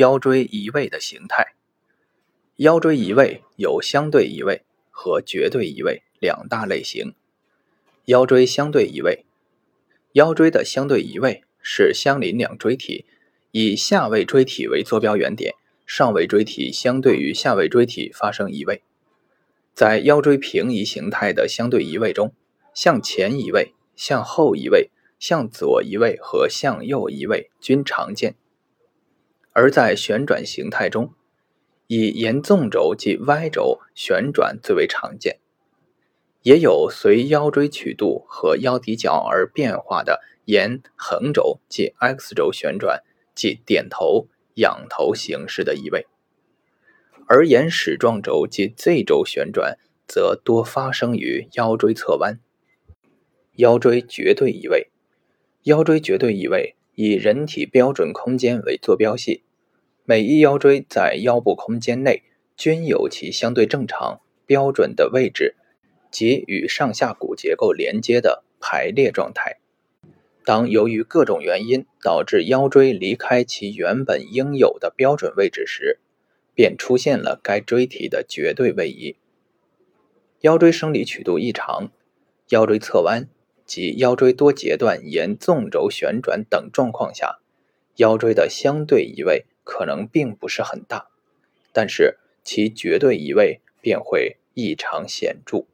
腰椎移位的形态。腰椎移位有相对移位和绝对移位两大类型。腰椎相对移位，腰椎的相对移位是相邻两椎体以下位椎体为坐标原点，上位椎体相对于下位椎体发生移位。在腰椎平移形态的相对移位中，向前移位、向后移位。向左移位和向右移位均常见，而在旋转形态中，以沿纵轴及 Y 轴旋转最为常见，也有随腰椎曲度和腰底角而变化的沿横轴及 X 轴旋转，即点头、仰头形式的移位，而沿矢状轴及 Z 轴旋转则多发生于腰椎侧弯。腰椎绝对移位。腰椎绝对移位以人体标准空间为坐标系，每一腰椎在腰部空间内均有其相对正常标准的位置及与上下骨结构连接的排列状态。当由于各种原因导致腰椎离开其原本应有的标准位置时，便出现了该椎体的绝对位移。腰椎生理曲度异常，腰椎侧弯。及腰椎多节段沿纵轴旋转等状况下，腰椎的相对移位可能并不是很大，但是其绝对移位便会异常显著。